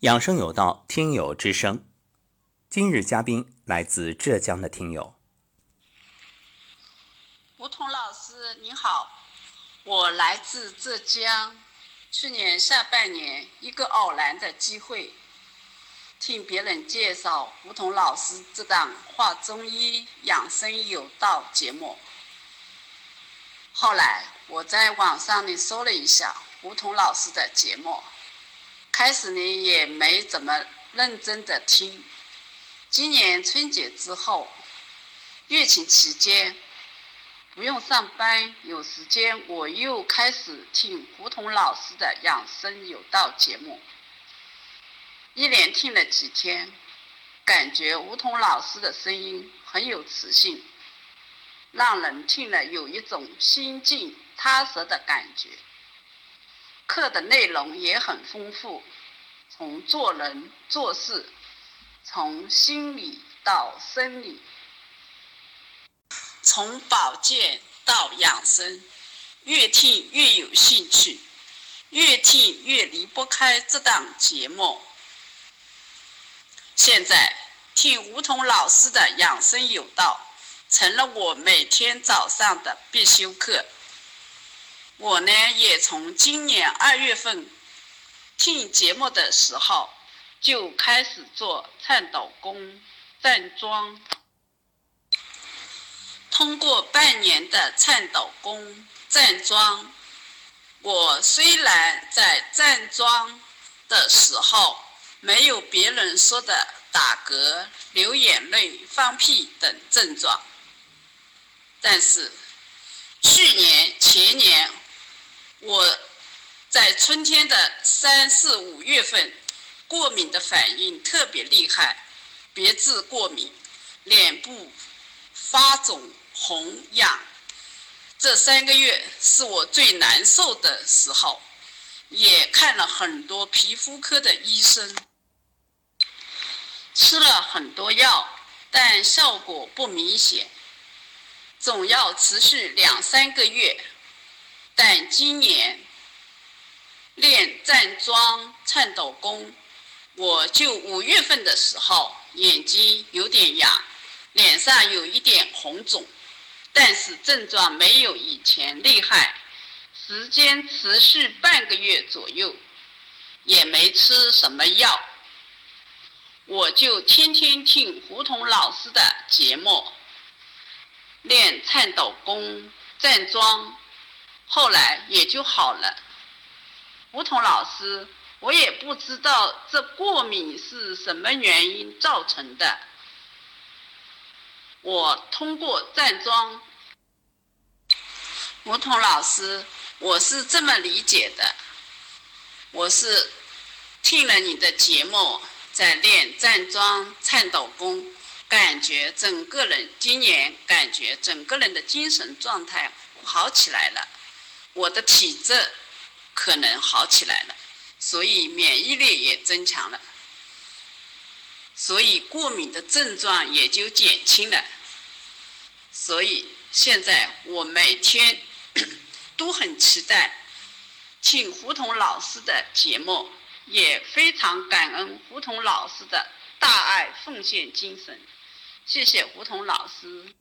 养生有道，听友之声。今日嘉宾来自浙江的听友，吴桐老师您好，我来自浙江。去年下半年，一个偶然的机会，听别人介绍吴桐老师这档《话中医养生有道》节目。后来我在网上呢搜了一下吴桐老师的节目。开始呢也没怎么认真的听，今年春节之后，疫情期间不用上班，有时间我又开始听胡同老师的养生有道节目。一连听了几天，感觉吴桐老师的声音很有磁性，让人听了有一种心静踏实的感觉。课的内容也很丰富，从做人做事，从心理到生理，从保健到养生，越听越有兴趣，越听越离不开这档节目。现在听吴桐老师的养生有道，成了我每天早上的必修课。我呢，也从今年二月份听节目的时候就开始做颤抖功站桩。通过半年的颤抖功站桩，我虽然在站桩的时候没有别人说的打嗝、流眼泪、放屁等症状，但是去年、前年。春天的三四五月份，过敏的反应特别厉害，别致过敏，脸部发肿、红、痒。这三个月是我最难受的时候，也看了很多皮肤科的医生，吃了很多药，但效果不明显，总要持续两三个月。但今年练站桩、颤抖功，我就五月份的时候眼睛有点痒，脸上有一点红肿，但是症状没有以前厉害，时间持续半个月左右，也没吃什么药，我就天天听胡同老师的节目，练颤抖功、站桩。后来也就好了。吴桐老师，我也不知道这过敏是什么原因造成的。我通过站桩，吴桐老师，我是这么理解的：我是听了你的节目，在练站桩、颤抖功，感觉整个人今年感觉整个人的精神状态好起来了。我的体质可能好起来了，所以免疫力也增强了，所以过敏的症状也就减轻了。所以现在我每天 都很期待请胡同老师的节目，也非常感恩胡同老师的大爱奉献精神。谢谢胡同老师，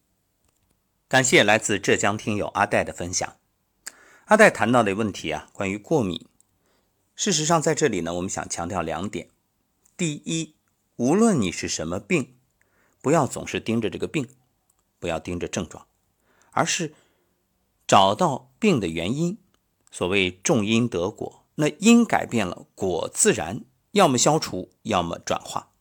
感谢来自浙江听友阿戴的分享。阿戴谈到的问题啊，关于过敏。事实上，在这里呢，我们想强调两点：第一，无论你是什么病，不要总是盯着这个病，不要盯着症状，而是找到病的原因。所谓种因得果，那因改变了，果自然要么消除，要么转化。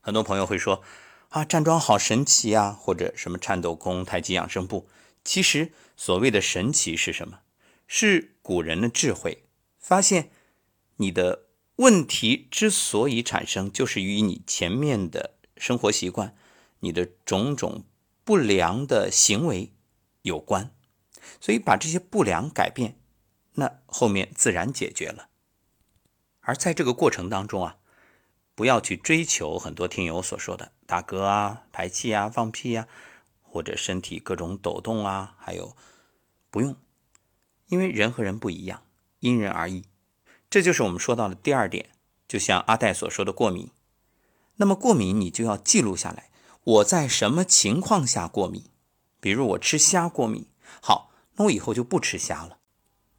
很多朋友会说啊，站桩好神奇呀，或者什么颤抖功、太极养生步。其实，所谓的神奇是什么？是古人的智慧，发现你的问题之所以产生，就是与你前面的生活习惯、你的种种不良的行为有关。所以，把这些不良改变，那后面自然解决了。而在这个过程当中啊，不要去追求很多听友所说的打嗝啊、排气啊、放屁啊。或者身体各种抖动啊，还有不用，因为人和人不一样，因人而异。这就是我们说到的第二点，就像阿戴所说的过敏，那么过敏你就要记录下来，我在什么情况下过敏？比如我吃虾过敏，好，那我以后就不吃虾了。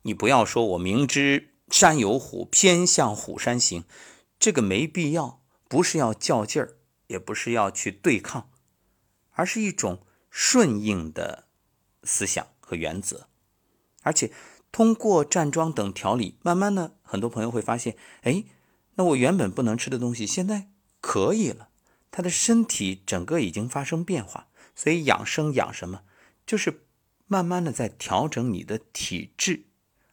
你不要说我明知山有虎，偏向虎山行，这个没必要，不是要较劲儿，也不是要去对抗，而是一种顺应的思想和原则，而且。通过站桩等调理，慢慢的，很多朋友会发现，哎，那我原本不能吃的东西，现在可以了。他的身体整个已经发生变化，所以养生养什么，就是慢慢的在调整你的体质，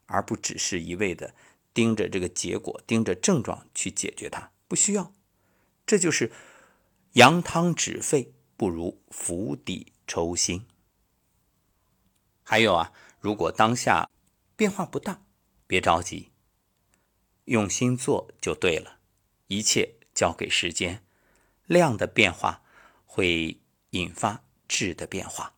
而不只是一味的盯着这个结果，盯着症状去解决它，不需要。这就是羊汤止沸，不如釜底抽薪。还有啊，如果当下。变化不大，别着急，用心做就对了。一切交给时间，量的变化会引发质的变化。